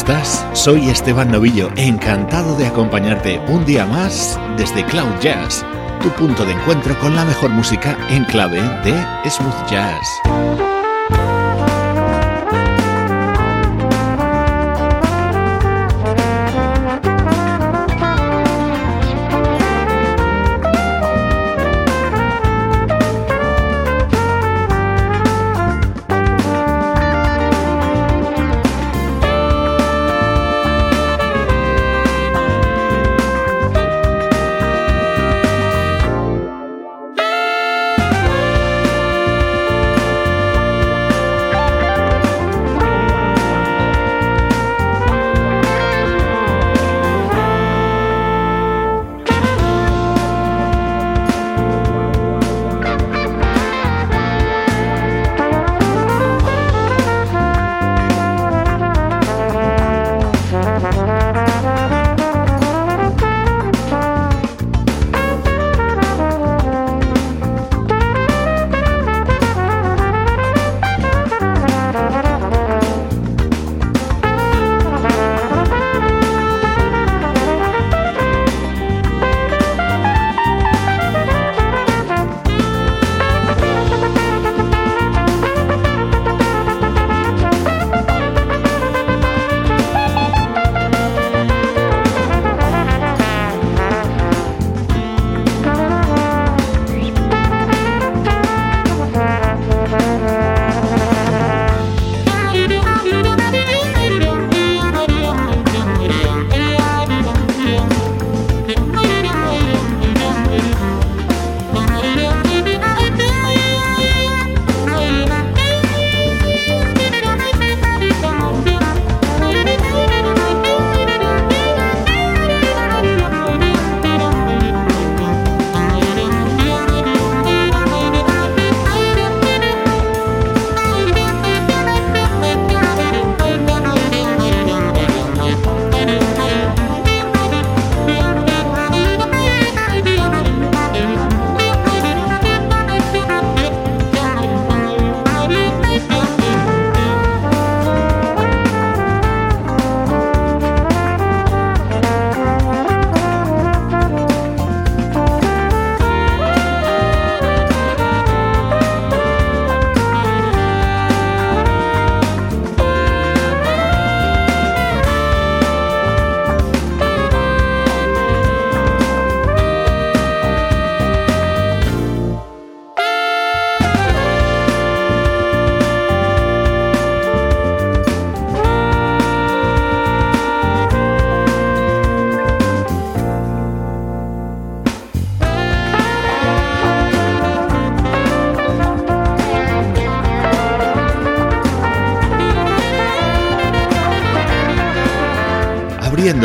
Estás? Soy Esteban Novillo, encantado de acompañarte un día más desde Cloud Jazz, tu punto de encuentro con la mejor música en clave de smooth jazz.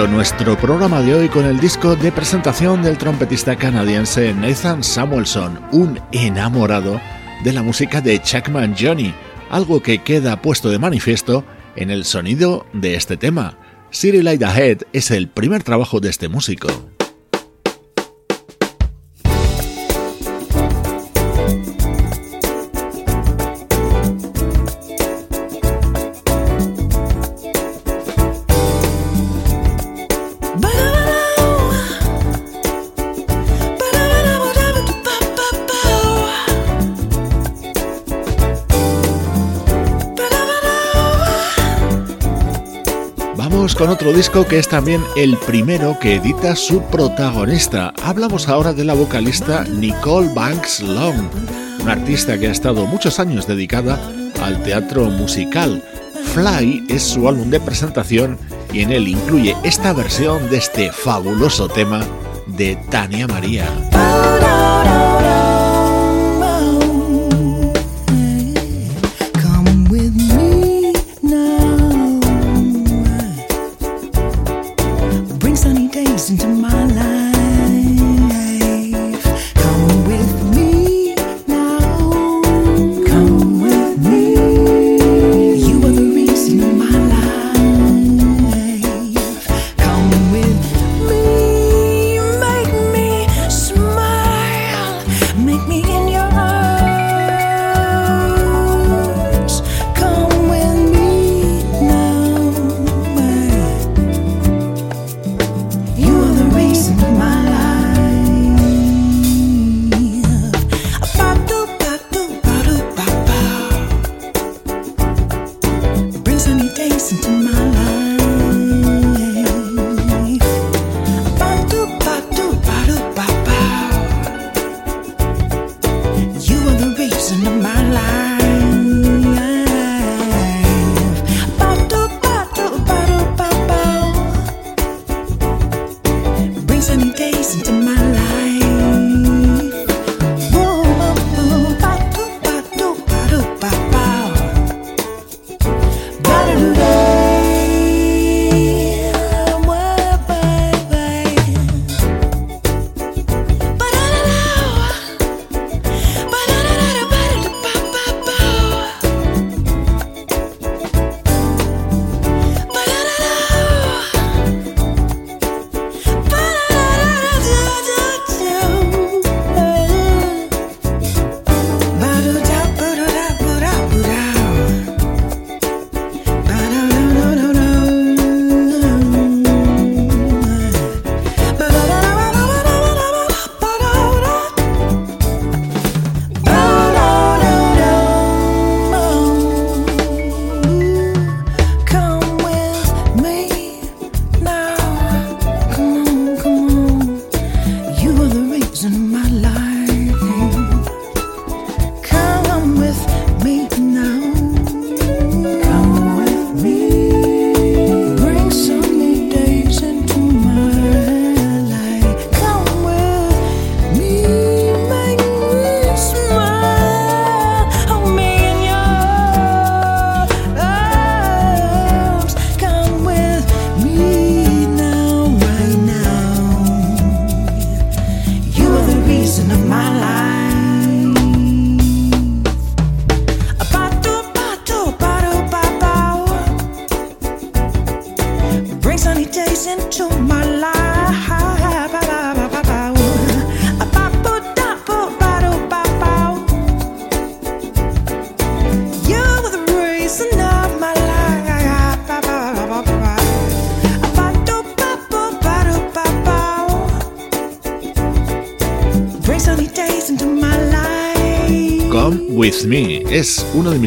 Nuestro programa de hoy con el disco de presentación del trompetista canadiense Nathan Samuelson, un enamorado de la música de Chuckman Johnny, algo que queda puesto de manifiesto en el sonido de este tema. City Light Ahead es el primer trabajo de este músico. Con otro disco que es también el primero que edita su protagonista. Hablamos ahora de la vocalista Nicole Banks Long, una artista que ha estado muchos años dedicada al teatro musical. Fly es su álbum de presentación y en él incluye esta versión de este fabuloso tema de Tania María.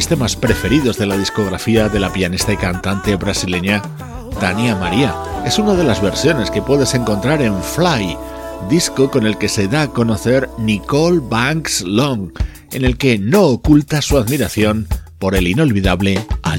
Temas preferidos de la discografía de la pianista y cantante brasileña Tania María. Es una de las versiones que puedes encontrar en Fly, disco con el que se da a conocer Nicole Banks Long, en el que no oculta su admiración por el inolvidable Al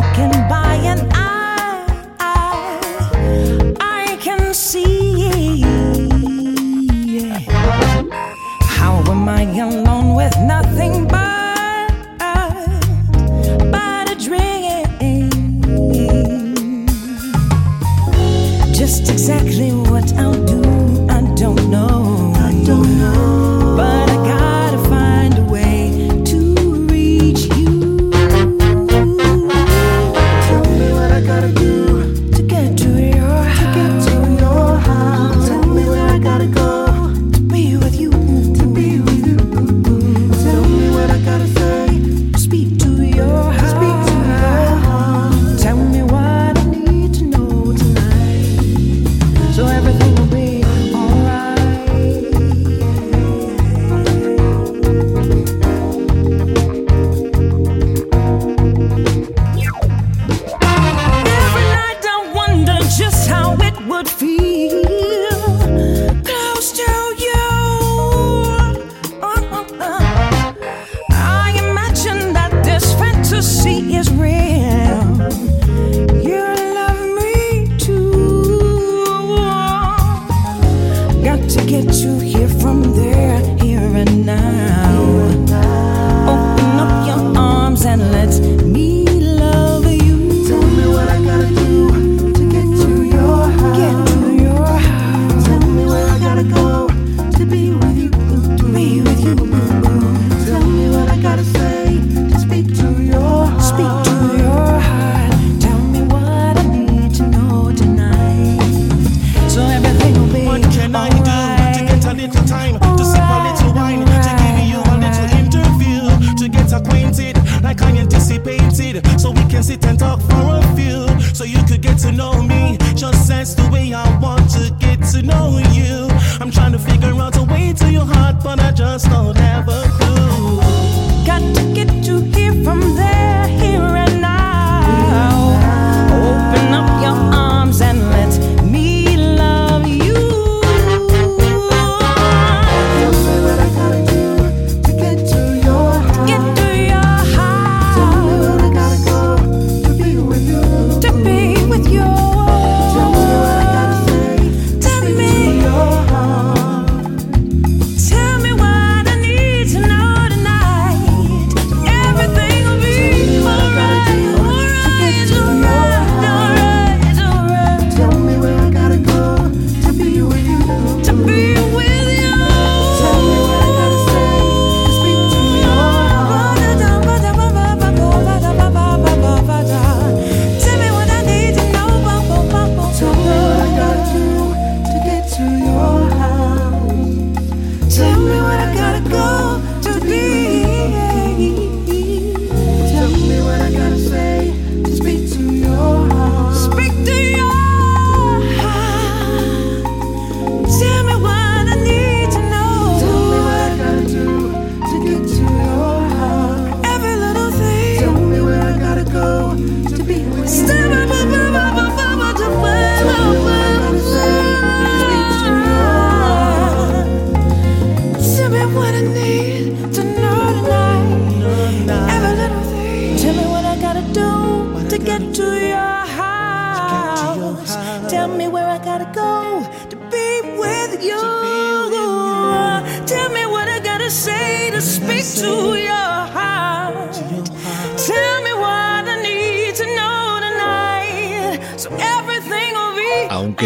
walking by and I, I, I can see. How am I alone with nothing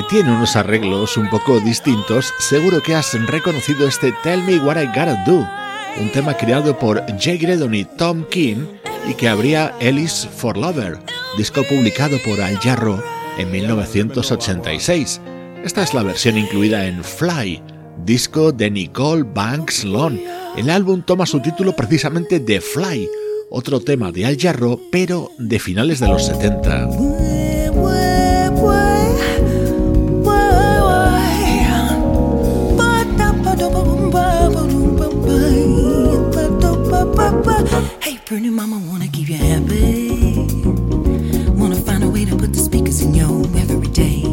tiene unos arreglos un poco distintos, seguro que has reconocido este Tell Me What I Gotta Do, un tema creado por Jay Gredon y Tom King y que abría Ellis for Lover, disco publicado por Al Jarro en 1986. Esta es la versión incluida en Fly, disco de Nicole Banks Long. El álbum toma su título precisamente de Fly, otro tema de Al Jarro, pero de finales de los 70. Pretty mama, wanna keep you happy. Wanna find a way to put the speakers in your every day.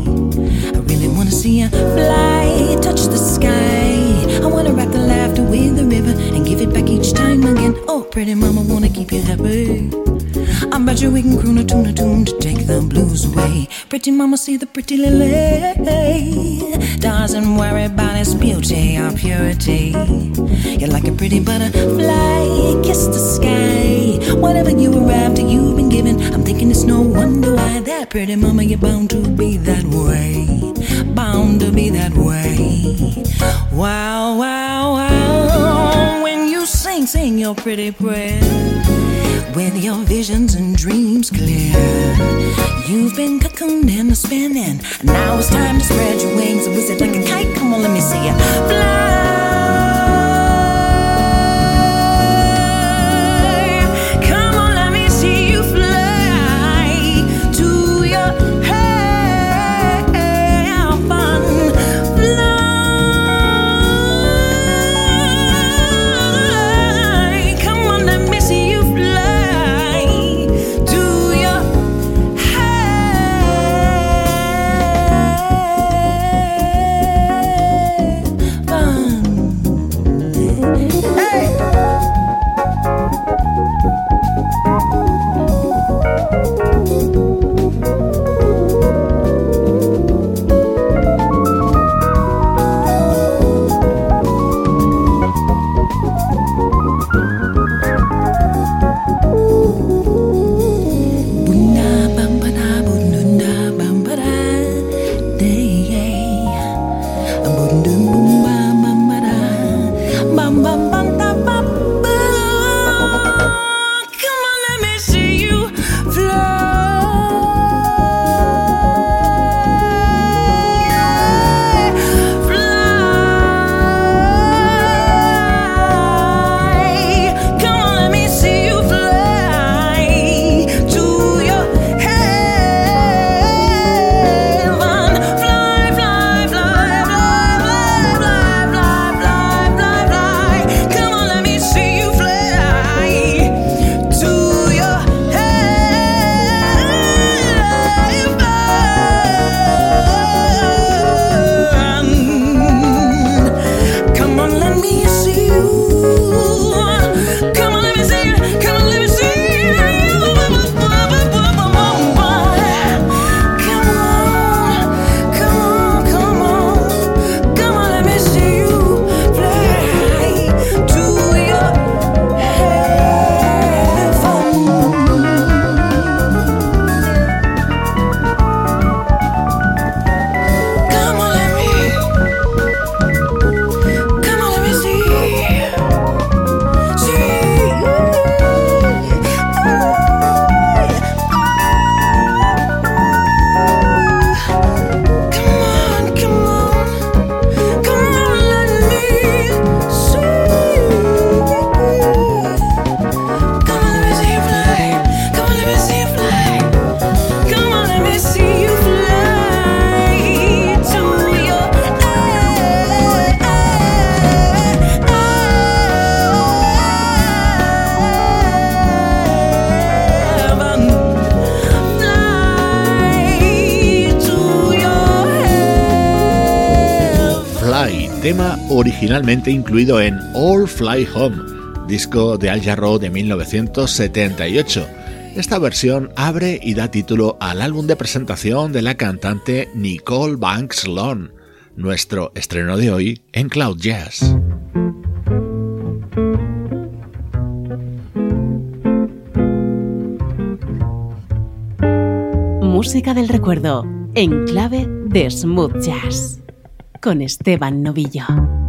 I really wanna see you fly, touch the sky. I wanna rock the laughter with the river and give it back each time again. Oh, pretty mama, wanna keep you happy. I bet you we can croon a tune a tune to take the blues away. Pretty mama, see the pretty lily. Doesn't worry about its beauty or purity. You're like a pretty butterfly, kiss the sky. Whatever you arrive to, you've been given. I'm thinking it's no wonder why that pretty mama, you're bound to be that way. Bound to be that way. Wow, wow. Sing, your pretty prayer with your visions and dreams clear. You've been cocooned and spinning. Now it's time to spread your wings and whiz it like a kite. Come on, let me see you fly. Originalmente incluido en All Fly Home, disco de Al Jarreau de 1978. Esta versión abre y da título al álbum de presentación de la cantante Nicole Banks Long, nuestro estreno de hoy en Cloud Jazz. Música del recuerdo en clave de smooth jazz con Esteban Novillo.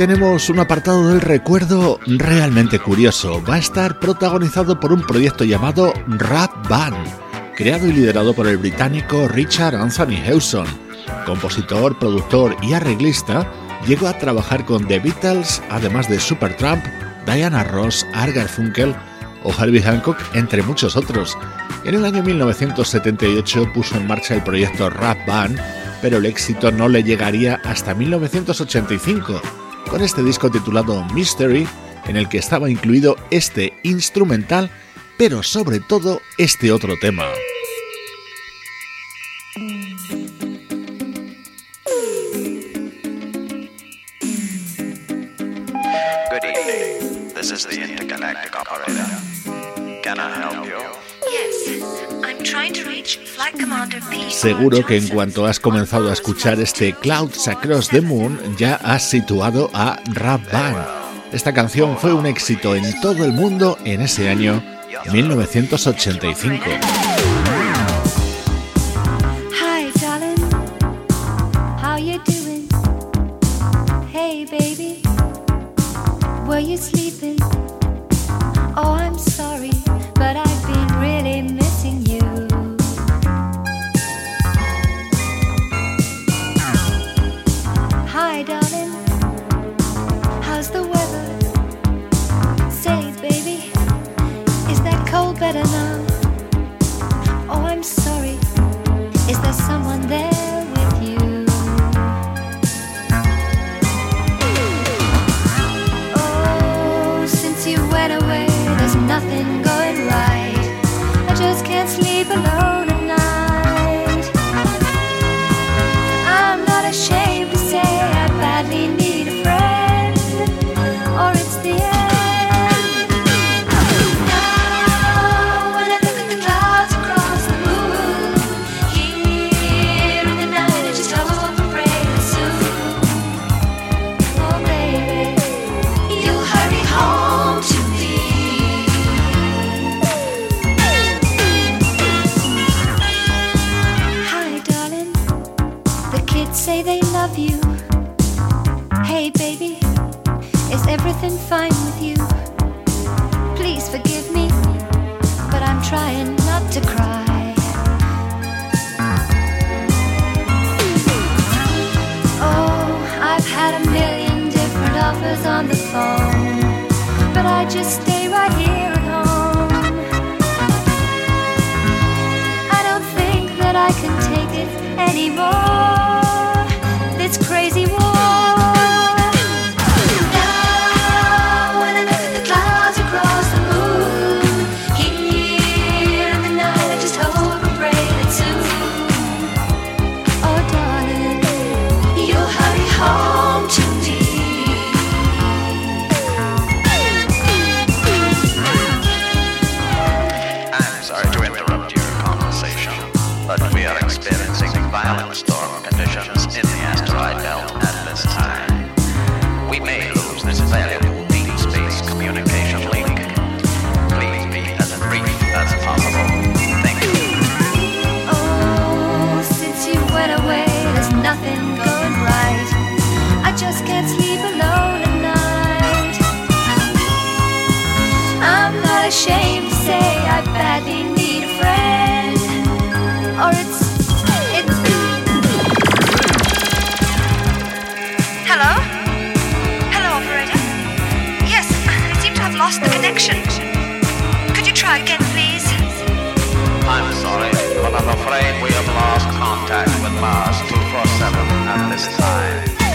tenemos un apartado del recuerdo realmente curioso. Va a estar protagonizado por un proyecto llamado Rap Band, creado y liderado por el británico Richard Anthony Hewson. Compositor, productor y arreglista, llegó a trabajar con The Beatles, además de Supertramp, Diana Ross, Argar Funkel o Harvey Hancock, entre muchos otros. En el año 1978 puso en marcha el proyecto Rap Band, pero el éxito no le llegaría hasta 1985 con este disco titulado Mystery, en el que estaba incluido este instrumental, pero sobre todo este otro tema. Seguro que en cuanto has comenzado a escuchar este Clouds Across the Moon, ya has situado a Rap Band. Esta canción fue un éxito en todo el mundo en ese año 1985. connection. Could you try again, please? I'm sorry, but I'm afraid we have lost contact with Mars 247 at this time.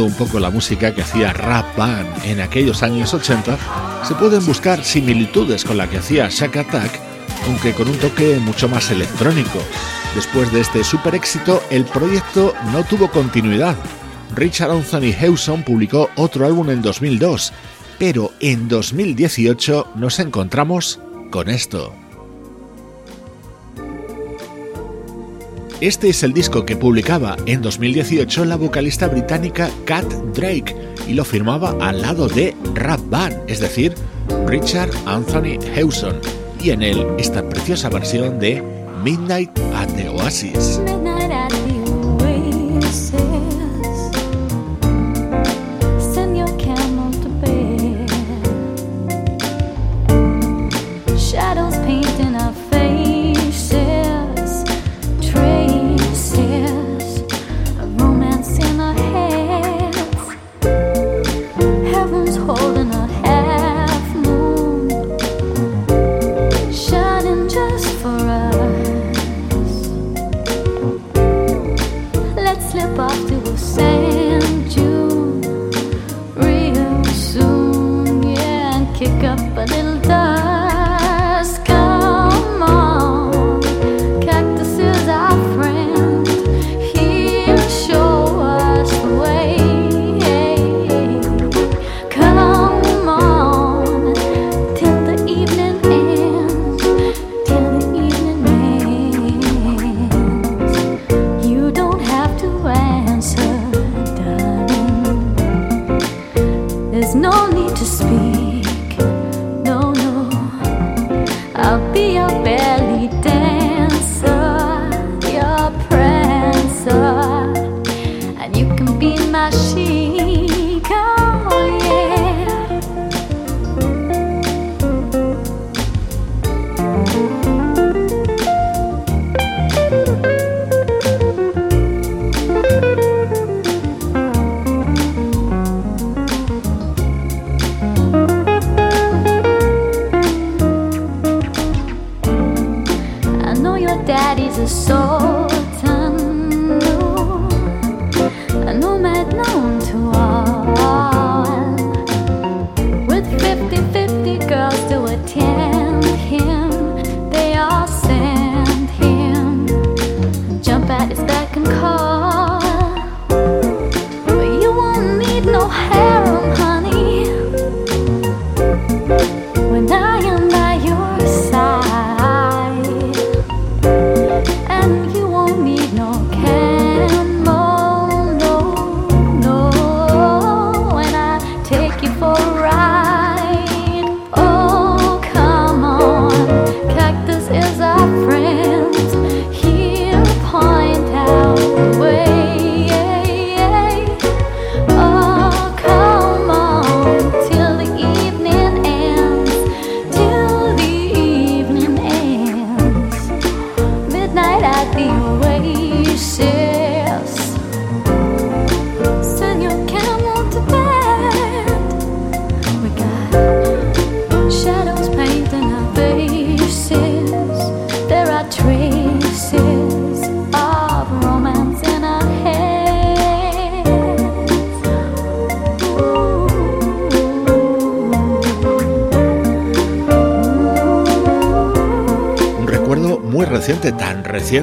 Un poco la música que hacía Rap Band en aquellos años 80, se pueden buscar similitudes con la que hacía Shack Attack, aunque con un toque mucho más electrónico. Después de este super éxito, el proyecto no tuvo continuidad. Richard Anthony Hewson publicó otro álbum en 2002, pero en 2018 nos encontramos con esto. Este es el disco que publicaba en 2018 la vocalista británica Kat Drake y lo firmaba al lado de Rap Band, es decir, Richard Anthony Hewson, y en él esta preciosa versión de Midnight at the Oasis.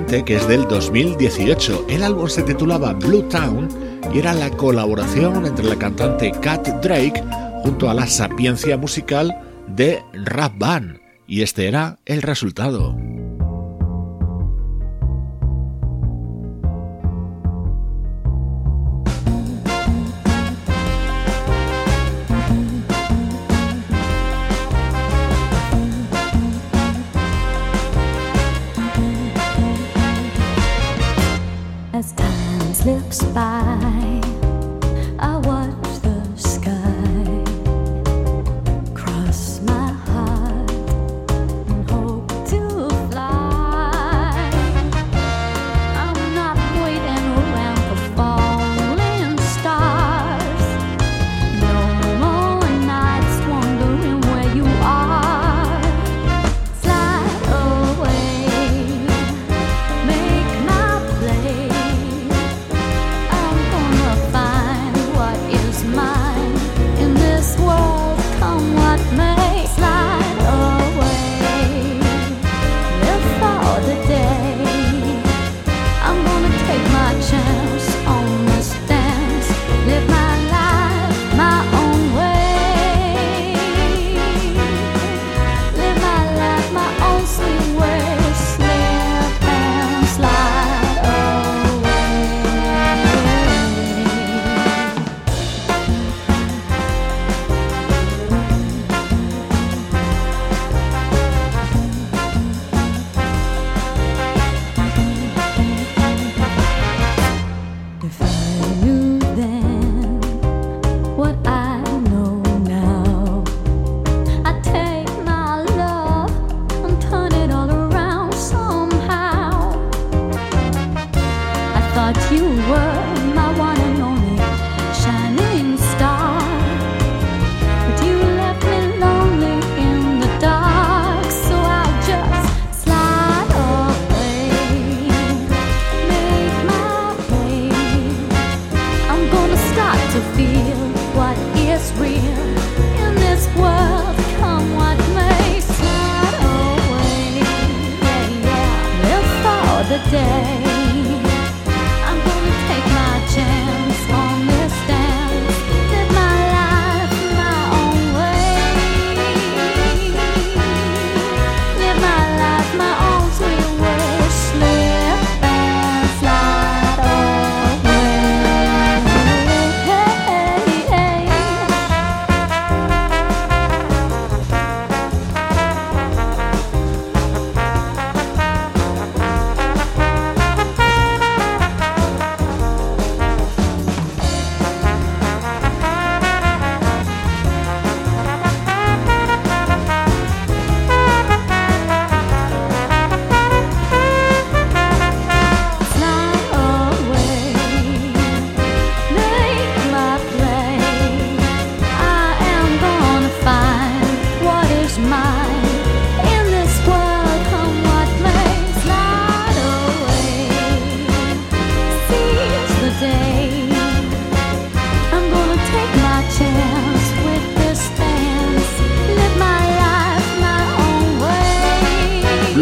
Que es del 2018. El álbum se titulaba Blue Town y era la colaboración entre la cantante Kat Drake junto a la sapiencia musical de Rap Band. Y este era el resultado. If I knew then.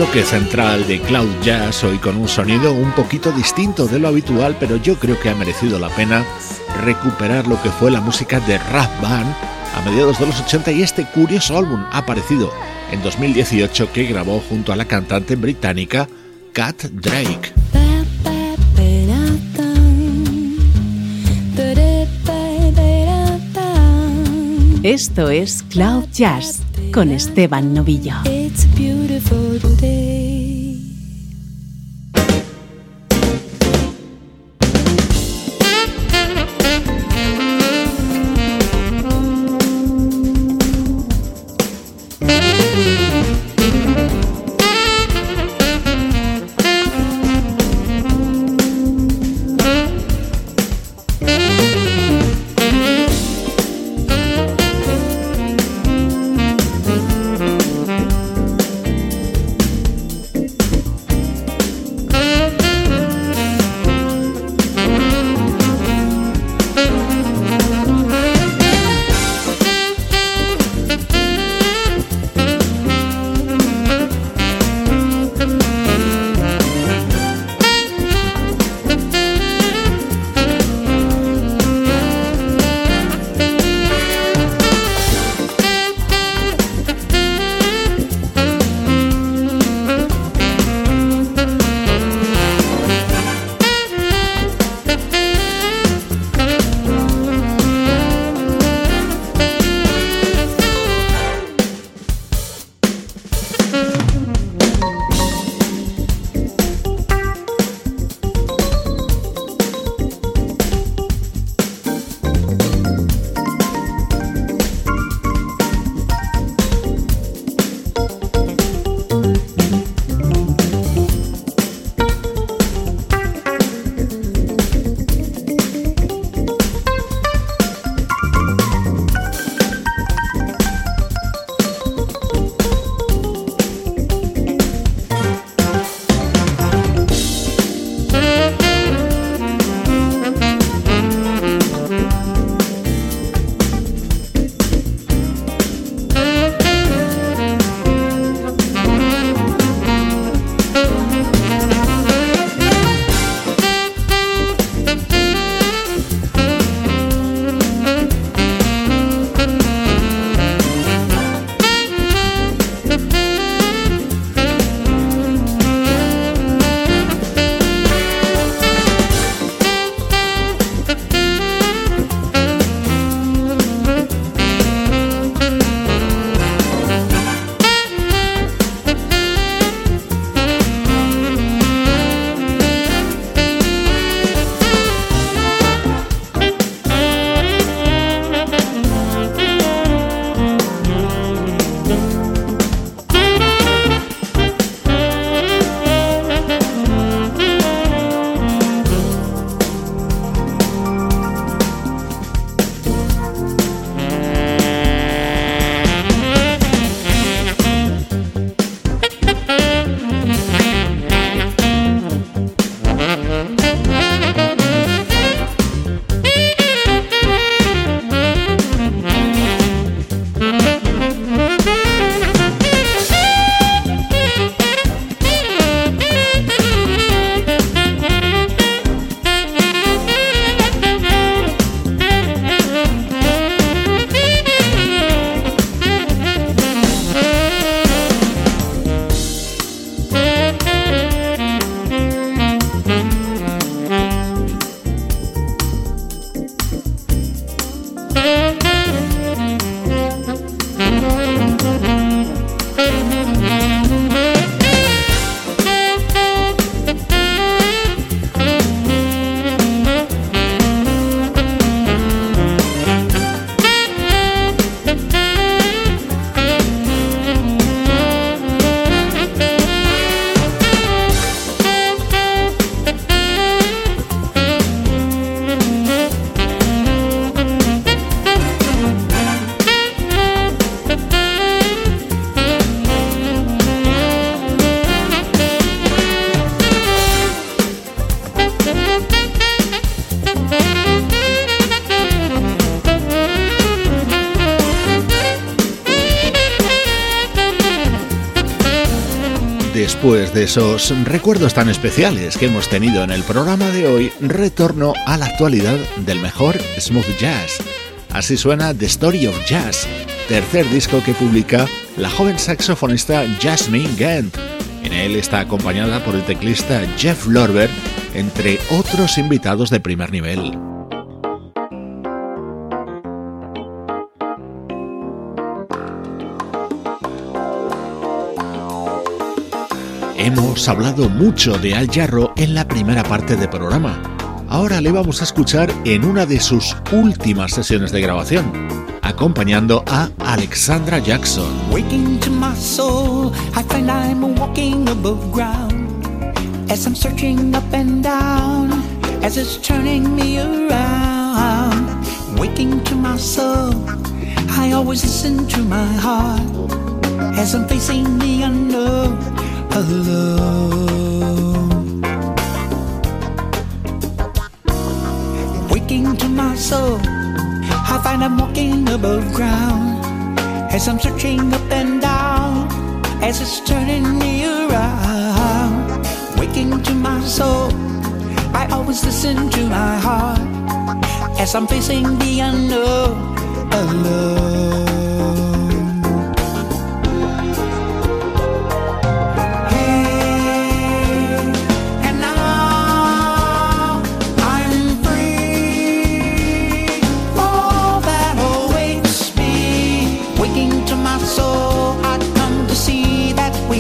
Central de Cloud Jazz, hoy con un sonido un poquito distinto de lo habitual, pero yo creo que ha merecido la pena recuperar lo que fue la música de Rap Band a mediados de los 80 y este curioso álbum ha aparecido en 2018 que grabó junto a la cantante británica Kat Drake. Esto es Cloud Jazz con Esteban Novillo. Esos recuerdos tan especiales que hemos tenido en el programa de hoy, retorno a la actualidad del mejor smooth jazz. Así suena The Story of Jazz, tercer disco que publica la joven saxofonista Jasmine Gant. En él está acompañada por el teclista Jeff Lorber, entre otros invitados de primer nivel. Hemos hablado mucho de Al Jarro en la primera parte del programa. Ahora le vamos a escuchar en una de sus últimas sesiones de grabación, acompañando a Alexandra Jackson. Waking to my soul, I find I'm walking above ground. As I'm searching up and down, as it's turning me around. Waking to my soul, I always listen to my heart. As I'm facing the unknown alone. Waking to my soul, I find I'm walking above ground. As I'm searching up and down, as it's turning me around. Waking to my soul, I always listen to my heart. As I'm facing the unknown alone.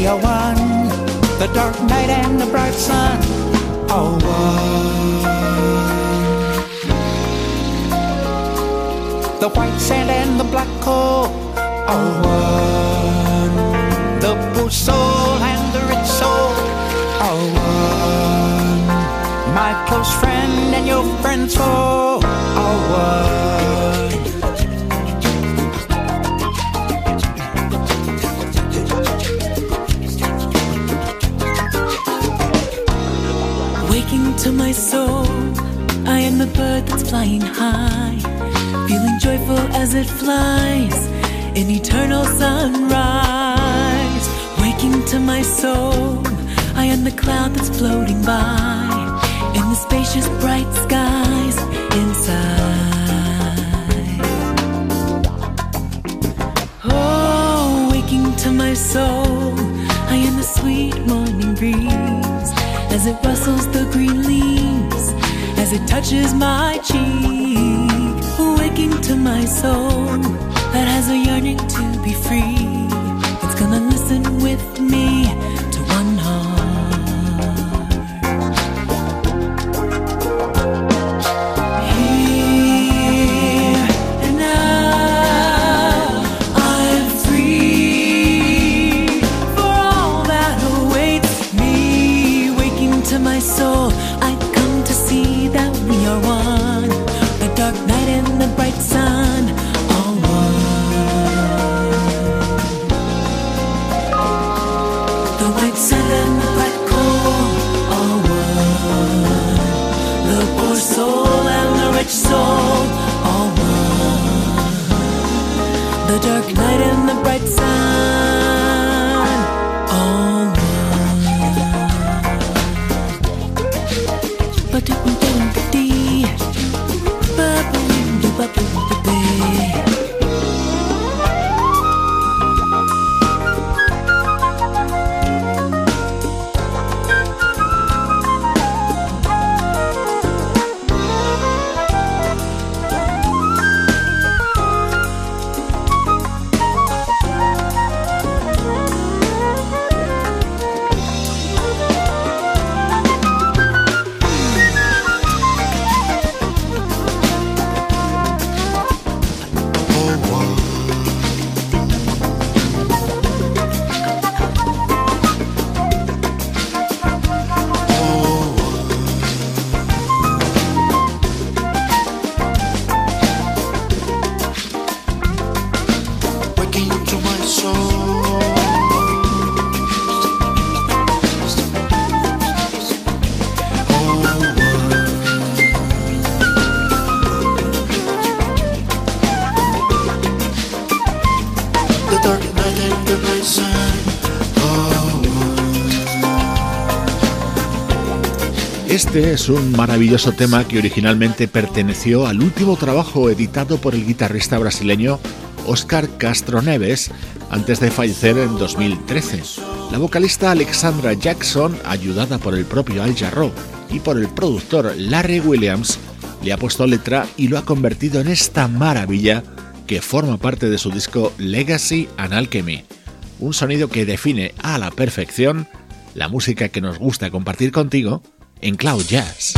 Are one. The dark night and the bright sun are one. The white sand and the black coal are one. The poor soul and the rich soul are one. My close friend and your friend's soul are one. My soul, I am the bird that's flying high, feeling joyful as it flies in eternal sunrise. Waking to my soul, I am the cloud that's floating by in the spacious bright skies inside. Oh, waking to my soul, I am the sweet morning breeze as it rustles the green leaves, as it touches my cheek. Waking to my soul that has a yearning to be free. It's gonna listen with me Este es un maravilloso tema que originalmente perteneció al último trabajo editado por el guitarrista brasileño Oscar Castro Neves antes de fallecer en 2013. La vocalista Alexandra Jackson, ayudada por el propio Al Jarreau y por el productor Larry Williams, le ha puesto letra y lo ha convertido en esta maravilla que forma parte de su disco Legacy and Alchemy, un sonido que define a la perfección la música que nos gusta compartir contigo en Cloud Jazz.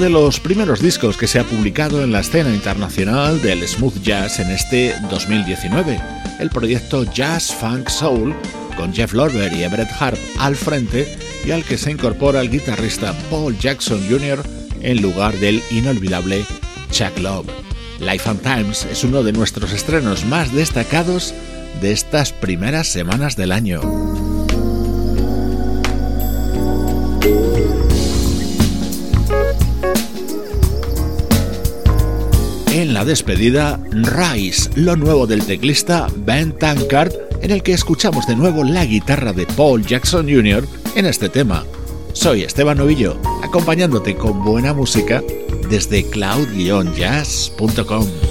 De los primeros discos que se ha publicado en la escena internacional del smooth jazz en este 2019, el proyecto Jazz Funk Soul, con Jeff Lorber y Everett Harp al frente y al que se incorpora el guitarrista Paul Jackson Jr. en lugar del inolvidable Chuck Love. Life and Times es uno de nuestros estrenos más destacados de estas primeras semanas del año. Despedida, Rise, lo nuevo del teclista Ben Tankard, en el que escuchamos de nuevo la guitarra de Paul Jackson Jr. en este tema. Soy Esteban Novillo, acompañándote con buena música desde cloud-jazz.com.